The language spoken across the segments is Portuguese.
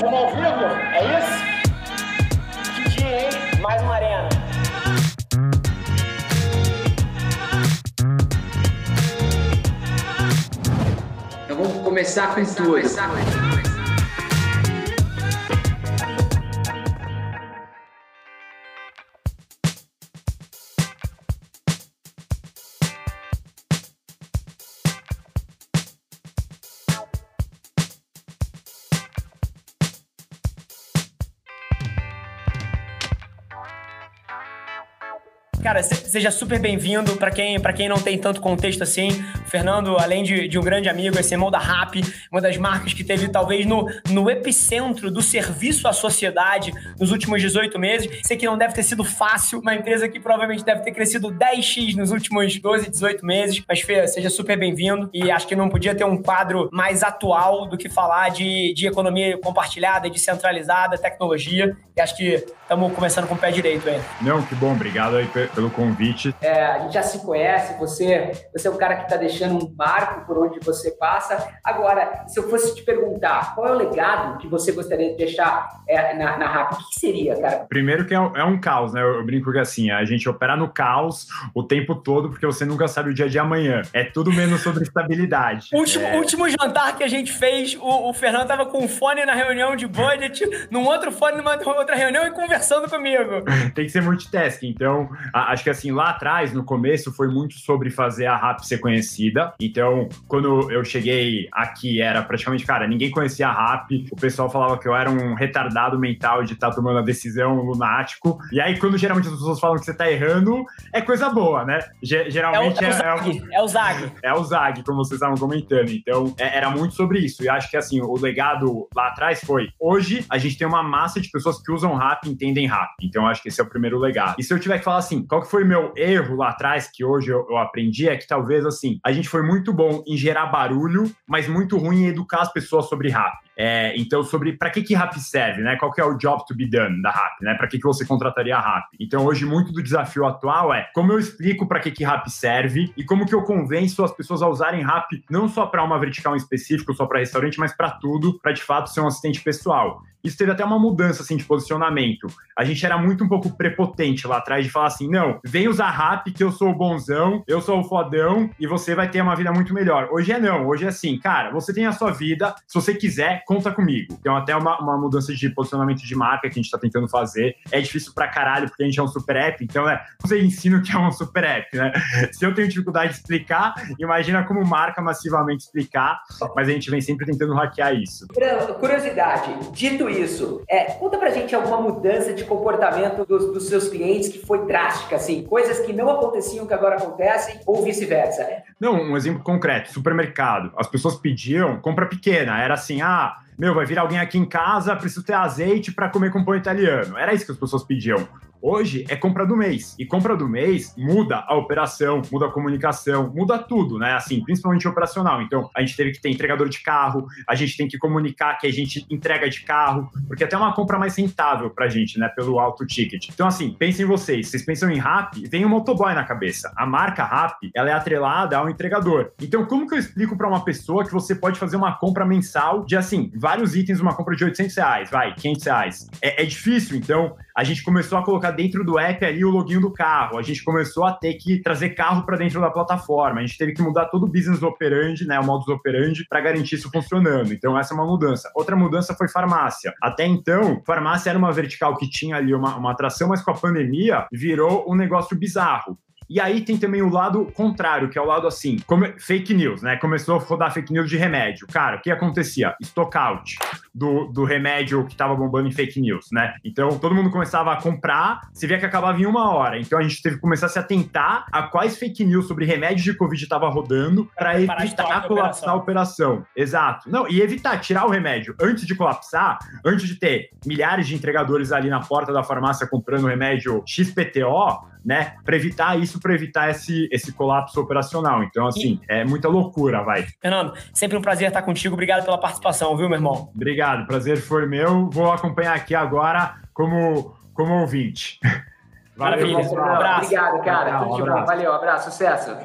Vamos ao vivo? É isso? Que dia, hein? Mais uma arena. Então vamos começar com tudo. Cara, seja super bem-vindo. Para quem, quem não tem tanto contexto assim, o Fernando, além de, de um grande amigo, esse irmão da RAP, uma das marcas que teve talvez no, no epicentro do serviço à sociedade nos últimos 18 meses. Sei que não deve ter sido fácil, uma empresa que provavelmente deve ter crescido 10x nos últimos 12, 18 meses. Mas, Fê, seja super bem-vindo. E acho que não podia ter um quadro mais atual do que falar de, de economia compartilhada, descentralizada, tecnologia. E acho que estamos começando com o pé direito aí. Não, que bom. Obrigado aí pelo convite. É, a gente já se conhece, você, você é um cara que está deixando um marco por onde você passa. Agora, se eu fosse te perguntar, qual é o legado que você gostaria de deixar é, na, na RAP? O que seria, cara? Primeiro que é um, é um caos, né? Eu, eu, brinco que assim, a gente opera no caos o tempo todo, porque você nunca sabe o dia de amanhã. É tudo menos sobre estabilidade. Último, é... último jantar que a gente fez, o, o Fernando tava com um fone na reunião de budget, num outro fone numa outra reunião e conversando comigo. Tem que ser multitasking. Então, acho que assim, lá atrás, no começo, foi muito sobre fazer a RAP ser conhecida. Então, quando eu cheguei aqui, era praticamente, cara, ninguém conhecia a RAP. O pessoal falava que eu era um retardado mental de estar tá tomando a decisão lunático. E aí, quando geralmente as pessoas falam que você tá errando, é coisa boa, né? Geralmente é o, é, é, o Zag, é, o Zag. É o Zag, como vocês estavam comentando. Então, é, era muito sobre isso. E acho que, assim, o legado lá atrás foi: hoje a gente tem uma massa de pessoas que usam RAP e entendem RAP. Então, acho que esse é o primeiro legado. E se eu tiver que falar assim, qual que foi meu erro lá atrás, que hoje eu, eu, aprendi, é que talvez assim, a gente foi muito bom em gerar barulho, mas muito ruim em educar as pessoas sobre rap. É, então, sobre para que que rap serve, né? Qual que é o job to be done da rap, né? Para que que você contrataria a rap? Então, hoje muito do desafio atual é como eu explico para que que rap serve e como que eu convenço as pessoas a usarem rap não só para uma vertical em específico, só para restaurante, mas para tudo, para de fato ser um assistente pessoal. Isso teve até uma mudança assim de posicionamento. A gente era muito um pouco prepotente lá atrás de falar assim: "Não, vem usar rap que eu sou o bonzão, eu sou o fodão e você vai ter uma vida muito melhor". Hoje é não, hoje é assim, cara, você tem a sua vida, se você quiser, conta comigo. Então, até uma, uma mudança de posicionamento de marca que a gente tá tentando fazer. É difícil pra caralho, porque a gente é um super app, então é, você ensina o que é um super app, né? Se eu tenho dificuldade de explicar, imagina como marca massivamente explicar, mas a gente vem sempre tentando hackear isso. Curiosidade, dito isso, é, conta pra gente alguma mudança de comportamento dos, dos seus clientes que foi drástica, assim, coisas que não aconteciam que agora acontecem, ou vice-versa. Não, um exemplo concreto, supermercado. As pessoas pediam compra pequena, era assim, ah, meu, vai vir alguém aqui em casa, preciso ter azeite para comer com pão italiano. Era isso que as pessoas pediam. Hoje é compra do mês. E compra do mês muda a operação, muda a comunicação, muda tudo, né? Assim, principalmente operacional. Então, a gente teve que ter entregador de carro, a gente tem que comunicar que a gente entrega de carro, porque até é uma compra mais rentável pra gente, né? Pelo alto ticket. Então, assim, pensem vocês. Vocês pensam em RAP, vem um motoboy na cabeça. A marca RAP, ela é atrelada ao entregador. Então, como que eu explico para uma pessoa que você pode fazer uma compra mensal de, assim, vários itens, uma compra de 800 reais, vai, 500 reais? É, é difícil, então a gente começou a colocar dentro do app ali o login do carro, a gente começou a ter que trazer carro para dentro da plataforma, a gente teve que mudar todo o business operandi, né, o modus operandi, para garantir isso funcionando. Então, essa é uma mudança. Outra mudança foi farmácia. Até então, farmácia era uma vertical que tinha ali uma, uma atração, mas com a pandemia virou um negócio bizarro. E aí tem também o lado contrário, que é o lado assim, fake news, né? Começou a rodar fake news de remédio. Cara, o que acontecia? Stockout do, do remédio que estava bombando em fake news, né? Então todo mundo começava a comprar, se via que acabava em uma hora. Então a gente teve que começar a se atentar a quais fake news sobre remédios de Covid estava rodando para evitar colapsar a operação. Exato. Não, e evitar, tirar o remédio antes de colapsar, antes de ter milhares de entregadores ali na porta da farmácia comprando remédio XPTO, né? Para evitar isso, para evitar esse, esse colapso operacional. Então, assim, e... é muita loucura, vai. Fernando, sempre um prazer estar contigo. Obrigado pela participação, viu, meu irmão? Obrigado, prazer foi meu. Vou acompanhar aqui agora como, como ouvinte. Valeu, Maravilha. Um abraço. Obrigado, cara. Um abraço. Valeu, abraço, sucesso.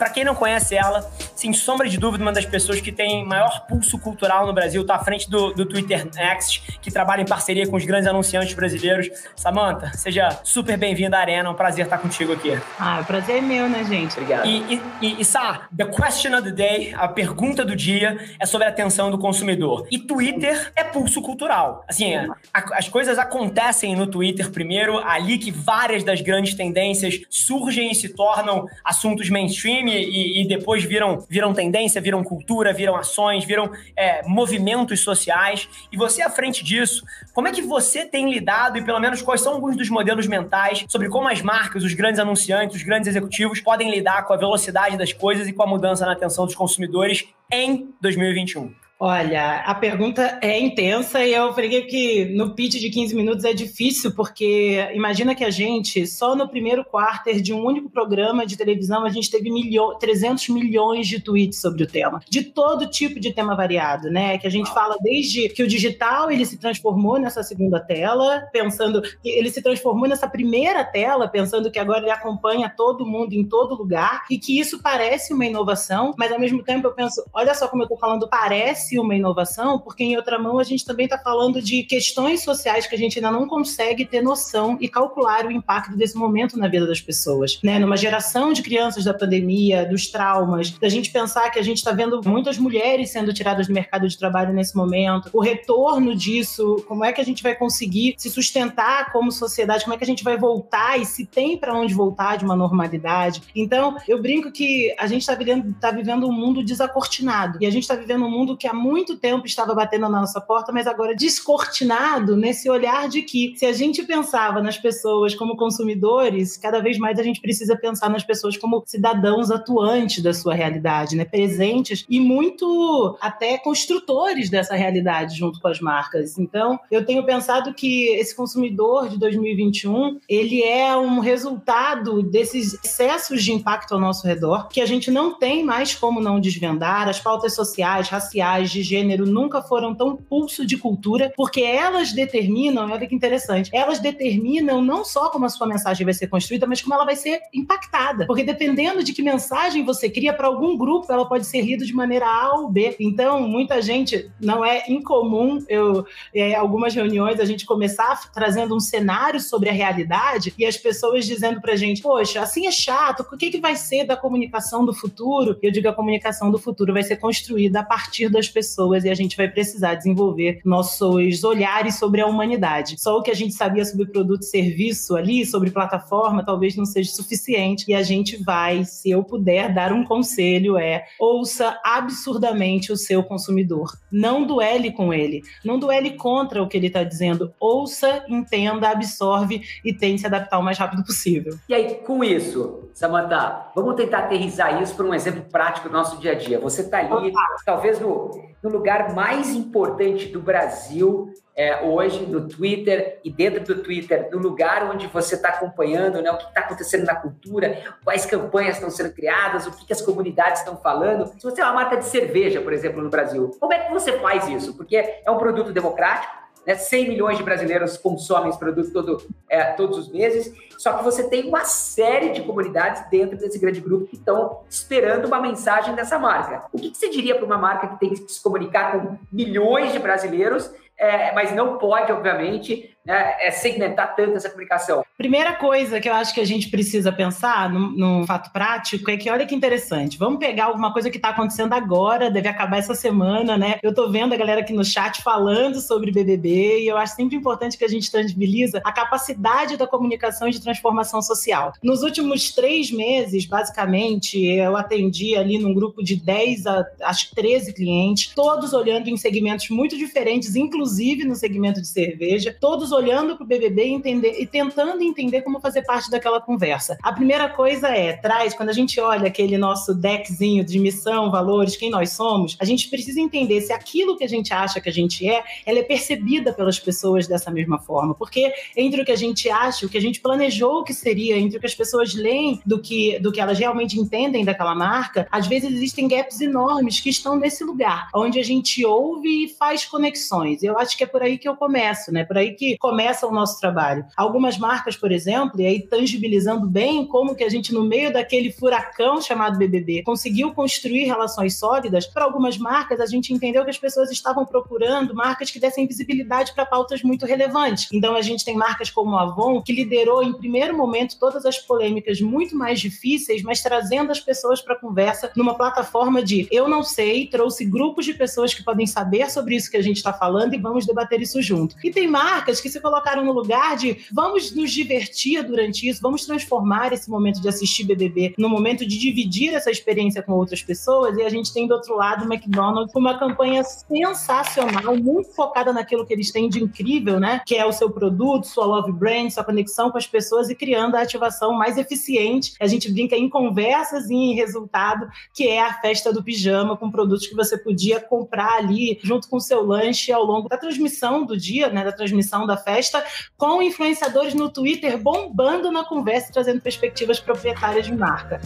para quem não conhece ela, sem sombra de dúvida, uma das pessoas que tem maior pulso cultural no Brasil, tá à frente do, do Twitter Next, que trabalha em parceria com os grandes anunciantes brasileiros. Samantha, seja super bem-vinda à Arena, é um prazer estar contigo aqui. Ah, o prazer é meu, né, gente? Obrigado. E, e, e Sá, the question of the day, a pergunta do dia é sobre a atenção do consumidor. E Twitter é pulso cultural. Assim, a, as coisas acontecem no Twitter primeiro, ali que várias das grandes tendências surgem e se tornam assuntos mainstream e, e depois viram, viram tendência, viram cultura, viram ações, viram é, movimentos sociais. E você, à frente disso, como é que você tem lidado e, pelo menos, quais são alguns dos modelos mentais sobre como as marcas, os grandes anunciantes, os grandes executivos podem lidar com a velocidade das coisas e com a mudança na atenção dos consumidores em 2021? Olha, a pergunta é intensa e eu falei que no pitch de 15 minutos é difícil, porque imagina que a gente, só no primeiro quarter de um único programa de televisão, a gente teve milho 300 milhões de tweets sobre o tema, de todo tipo de tema variado, né? Que a gente fala desde que o digital ele se transformou nessa segunda tela, pensando que ele se transformou nessa primeira tela, pensando que agora ele acompanha todo mundo em todo lugar e que isso parece uma inovação, mas ao mesmo tempo eu penso, olha só como eu tô falando, parece uma inovação, porque em outra mão a gente também está falando de questões sociais que a gente ainda não consegue ter noção e calcular o impacto desse momento na vida das pessoas. Né? Numa geração de crianças da pandemia, dos traumas, da gente pensar que a gente está vendo muitas mulheres sendo tiradas do mercado de trabalho nesse momento, o retorno disso, como é que a gente vai conseguir se sustentar como sociedade, como é que a gente vai voltar e se tem para onde voltar de uma normalidade. Então, eu brinco que a gente está vivendo, tá vivendo um mundo desacortinado e a gente está vivendo um mundo que há muito tempo estava batendo na nossa porta, mas agora descortinado nesse olhar de que se a gente pensava nas pessoas como consumidores, cada vez mais a gente precisa pensar nas pessoas como cidadãos atuantes da sua realidade, né? presentes e muito até construtores dessa realidade junto com as marcas. Então, eu tenho pensado que esse consumidor de 2021, ele é um resultado desses excessos de impacto ao nosso redor, que a gente não tem mais como não desvendar, as pautas sociais, raciais, de gênero nunca foram tão pulso de cultura, porque elas determinam, olha que interessante, elas determinam não só como a sua mensagem vai ser construída, mas como ela vai ser impactada. Porque dependendo de que mensagem você cria para algum grupo, ela pode ser lida de maneira A ou B. Então, muita gente, não é incomum, eu, é, algumas reuniões, a gente começar trazendo um cenário sobre a realidade e as pessoas dizendo pra gente, poxa, assim é chato, o que, que vai ser da comunicação do futuro? Eu digo, a comunicação do futuro vai ser construída a partir das pessoas e a gente vai precisar desenvolver nossos olhares sobre a humanidade. Só o que a gente sabia sobre produto e serviço ali, sobre plataforma, talvez não seja suficiente e a gente vai, se eu puder dar um conselho, é ouça absurdamente o seu consumidor. Não duele com ele, não duele contra o que ele está dizendo. Ouça, entenda, absorve e tente se adaptar o mais rápido possível. E aí, com isso, Samantha, vamos tentar aterrizar isso para um exemplo prático do nosso dia a dia. Você está ali, Opa. talvez no, no lugar mais importante do Brasil é, hoje, no Twitter, e dentro do Twitter, no lugar onde você está acompanhando né, o que está acontecendo na cultura, quais campanhas estão sendo criadas, o que, que as comunidades estão falando. Se você é uma marca de cerveja, por exemplo, no Brasil, como é que você faz isso? Porque é um produto democrático, né? 100 milhões de brasileiros consomem esse produto todo, é, todos os meses, só que você tem uma série de comunidades dentro desse grande grupo que estão esperando uma mensagem dessa marca. O que, que você diria para uma marca que tem que se comunicar com milhões de brasileiros, é, mas não pode, obviamente, né, é segmentar tanto essa comunicação? Primeira coisa que eu acho que a gente precisa pensar no, no fato prático é que, olha que interessante, vamos pegar alguma coisa que está acontecendo agora, deve acabar essa semana, né? Eu tô vendo a galera aqui no chat falando sobre BBB e eu acho sempre importante que a gente tangibiliza a capacidade da comunicação e de transformação social. Nos últimos três meses, basicamente, eu atendi ali num grupo de 10 a acho que 13 clientes, todos olhando em segmentos muito diferentes, inclusive no segmento de cerveja, todos todos olhando para o BBB e, entender, e tentando entender como fazer parte daquela conversa. A primeira coisa é, traz, quando a gente olha aquele nosso deckzinho de missão, valores, quem nós somos, a gente precisa entender se aquilo que a gente acha que a gente é, ela é percebida pelas pessoas dessa mesma forma. Porque entre o que a gente acha, o que a gente planejou que seria, entre o que as pessoas leem do que, do que elas realmente entendem daquela marca, às vezes existem gaps enormes que estão nesse lugar, onde a gente ouve e faz conexões. Eu acho que é por aí que eu começo, né? Por aí que começa o nosso trabalho. Algumas marcas por exemplo, e aí tangibilizando bem como que a gente, no meio daquele furacão chamado BBB, conseguiu construir relações sólidas, para algumas marcas, a gente entendeu que as pessoas estavam procurando marcas que dessem visibilidade para pautas muito relevantes. Então, a gente tem marcas como a Avon, que liderou em primeiro momento todas as polêmicas muito mais difíceis, mas trazendo as pessoas para a conversa numa plataforma de eu não sei, trouxe grupos de pessoas que podem saber sobre isso que a gente está falando e vamos debater isso junto. E tem marcas que se colocaram no lugar de vamos nos divertir durante isso, vamos transformar esse momento de assistir BBB no momento de dividir essa experiência com outras pessoas. E a gente tem do outro lado o McDonald's com uma campanha sensacional, muito focada naquilo que eles têm de incrível, né? Que é o seu produto, sua love brand, sua conexão com as pessoas e criando a ativação mais eficiente. A gente brinca em conversas e em resultado, que é a festa do pijama, com produtos que você podia comprar ali junto com o seu lanche ao longo da transmissão do dia, né? Da transmissão da festa, com influenciadores no Twitter bombando na conversa, trazendo perspectivas proprietárias de marca.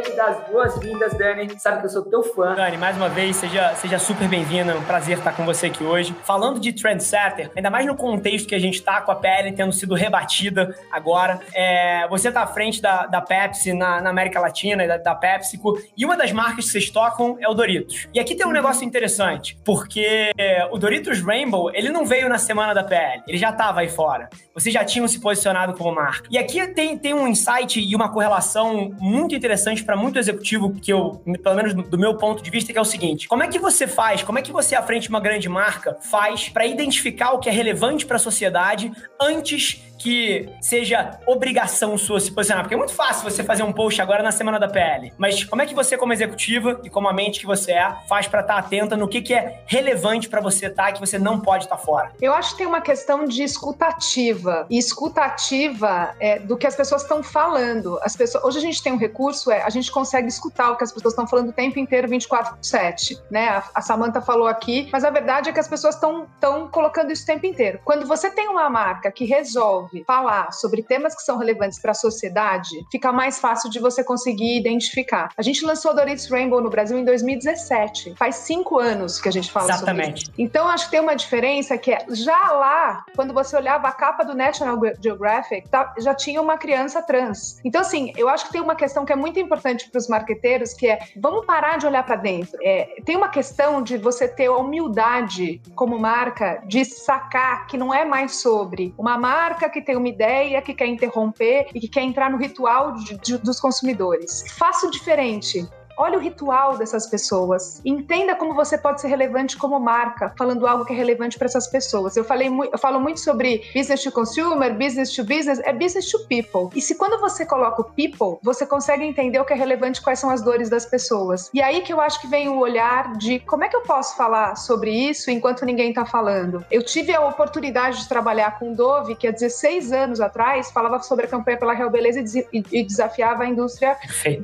Queria te dar as boas-vindas, Dani. Sabe que eu sou teu fã. Dani, mais uma vez, seja, seja super bem-vinda. É um prazer estar com você aqui hoje. Falando de trendsetter, ainda mais no contexto que a gente está com a PL tendo sido rebatida agora. É, você está à frente da, da Pepsi na, na América Latina, da, da PepsiCo, e uma das marcas que vocês tocam é o Doritos. E aqui tem um negócio interessante, porque o Doritos Rainbow, ele não veio na semana da PL, ele já estava aí fora. Vocês já tinham se posicionado como marca. E aqui tem, tem um insight e uma correlação muito interessante para muito executivo que eu, pelo menos do meu ponto de vista, que é o seguinte: como é que você faz, como é que você à frente de uma grande marca faz para identificar o que é relevante para a sociedade antes que seja obrigação sua se posicionar. Porque é muito fácil você fazer um post agora na semana da PL. Mas como é que você, como executiva e como a mente que você é, faz para estar tá atenta no que, que é relevante para você estar tá, que você não pode estar tá fora? Eu acho que tem uma questão de escutativa. E escutativa é do que as pessoas estão falando. As pessoas, hoje a gente tem um recurso, é, a gente consegue escutar o que as pessoas estão falando o tempo inteiro, 24 por 7. Né? A, a Samantha falou aqui, mas a verdade é que as pessoas estão colocando isso o tempo inteiro. Quando você tem uma marca que resolve resolve falar sobre temas que são relevantes para a sociedade, fica mais fácil de você conseguir identificar. A gente lançou Doritos Rainbow no Brasil em 2017. Faz cinco anos que a gente fala Exatamente. sobre isso. Então, acho que tem uma diferença que é, já lá, quando você olhava a capa do National Geographic, tá, já tinha uma criança trans. Então, assim, eu acho que tem uma questão que é muito importante para os marqueteiros, que é, vamos parar de olhar para dentro. É, tem uma questão de você ter a humildade como marca de sacar que não é mais sobre uma marca que que tem uma ideia, que quer interromper e que quer entrar no ritual de, de, dos consumidores. Faça o diferente. Olhe o ritual dessas pessoas. Entenda como você pode ser relevante como marca, falando algo que é relevante para essas pessoas. Eu falei eu falo muito sobre business to consumer, business to business, é business to people. E se quando você coloca o people, você consegue entender o que é relevante, quais são as dores das pessoas. E aí que eu acho que vem o olhar de como é que eu posso falar sobre isso enquanto ninguém está falando. Eu tive a oportunidade de trabalhar com Dove, que há 16 anos atrás falava sobre a campanha pela Real Beleza e desafiava a indústria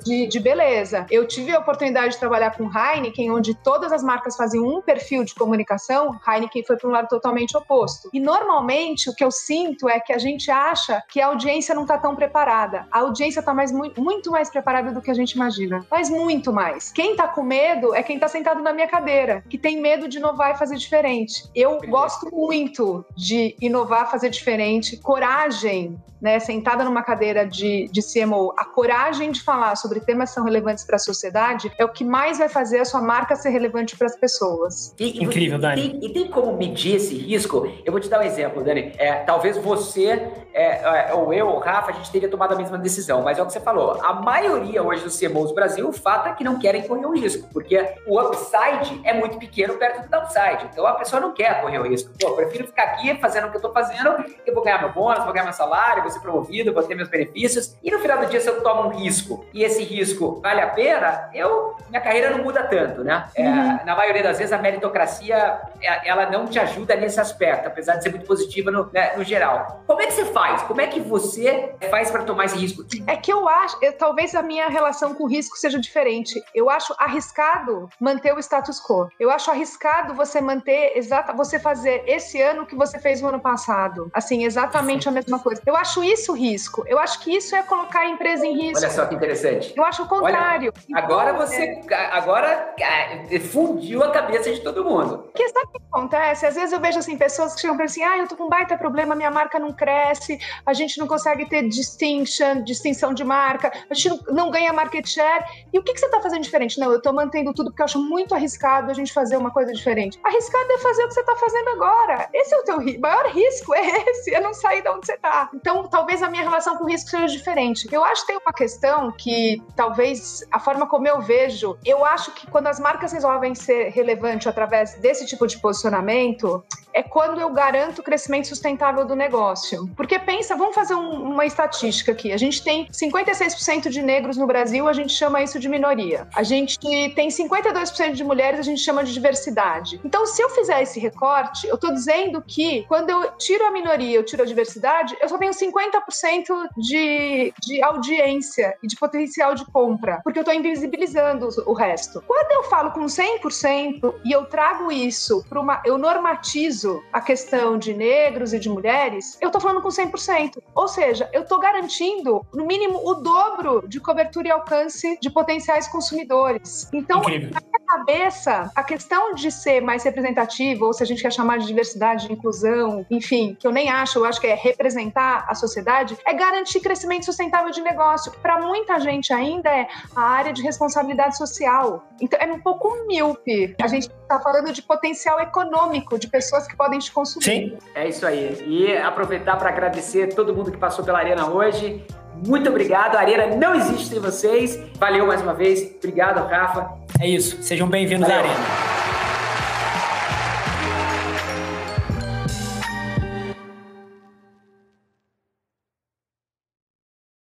de, de beleza. Eu tive tive a oportunidade de trabalhar com Heineken, onde todas as marcas faziam um perfil de comunicação, Heineken foi para um lado totalmente oposto. E normalmente o que eu sinto é que a gente acha que a audiência não está tão preparada. A audiência está mais, muito mais preparada do que a gente imagina. Mas muito mais. Quem está com medo é quem está sentado na minha cadeira, que tem medo de inovar e fazer diferente. Eu gosto muito de inovar, fazer diferente, coragem né, sentada numa cadeira de, de CMO, a coragem de falar sobre temas que são relevantes para a sociedade é o que mais vai fazer a sua marca ser relevante para as pessoas. E, Incrível, Dani. E tem, e tem, como medir esse risco? Eu vou te dar um exemplo, Dani. É, talvez você, é, é, ou eu, ou Rafa, a gente teria tomado a mesma decisão, mas é o que você falou. A maioria hoje dos CMOs do Brasil, o fato é que não querem correr o risco, porque o upside é muito pequeno perto do downside. Então a pessoa não quer correr o risco. Pô, eu prefiro ficar aqui fazendo o que eu estou fazendo, eu vou ganhar meu bônus, vou ganhar meu salário, vou ser promovido, vou ter meus benefícios. E no final do dia, se eu tomo um risco e esse risco vale a pena, eu, minha carreira não muda tanto, né? É, uhum. Na maioria das vezes, a meritocracia, é, ela não te ajuda nesse aspecto, apesar de ser muito positiva no, né, no geral. Como é que você faz? Como é que você faz para tomar esse risco? É que eu acho, eu, talvez a minha relação com o risco seja diferente. Eu acho arriscado manter o status quo. Eu acho arriscado você manter exata, você fazer esse ano o que você fez no ano passado. Assim, exatamente a mesma coisa. Eu acho isso risco. Eu acho que isso é colocar a empresa em risco. Olha só que interessante. Eu acho o contrário. Olha, agora você agora é, fundiu a cabeça de todo mundo. Porque sabe o que acontece? Às vezes eu vejo assim pessoas que chegam para assim: "Ah, eu tô com um baita problema, minha marca não cresce, a gente não consegue ter distinction, distinção de marca, a gente não, não ganha market share". E o que que você tá fazendo diferente? Não, eu tô mantendo tudo porque eu acho muito arriscado a gente fazer uma coisa diferente. Arriscado é fazer o que você tá fazendo agora. Esse é o teu maior risco é esse, é não sair de onde você tá. Então, talvez a minha relação com o risco seja diferente. Eu acho que tem uma questão que talvez a forma como eu vejo, eu acho que quando as marcas resolvem ser relevantes através desse tipo de posicionamento, é quando eu garanto o crescimento sustentável do negócio. Porque pensa, vamos fazer um, uma estatística aqui. A gente tem 56% de negros no Brasil, a gente chama isso de minoria. A gente tem 52% de mulheres, a gente chama de diversidade. Então, se eu fizer esse recorte, eu estou dizendo que quando eu tiro a minoria, eu tiro a diversidade, eu só tenho 50% de, de audiência e de potencial de compra, porque eu estou invisibilizando o resto. Quando eu falo com 100% e eu trago isso para uma. Eu normatizo a questão de negros e de mulheres, eu tô falando com 100%. Ou seja, eu tô garantindo, no mínimo, o dobro de cobertura e alcance de potenciais consumidores. Então, Incrível. na minha cabeça, a questão de ser mais representativo, ou se a gente quer chamar de diversidade, de inclusão, enfim, que eu nem acho, eu acho que é representar a sociedade, é garantir crescimento sustentável de negócio. Para muita gente ainda é a área de responsabilidade social. Então, é um pouco míope. A gente está falando de potencial econômico, de pessoas que podem te consumir. Sim, é isso aí. E aproveitar para agradecer todo mundo que passou pela Arena hoje. Muito obrigado. A Arena não existe sem vocês. Valeu mais uma vez. Obrigado, Rafa. É isso. Sejam bem-vindos à Arena.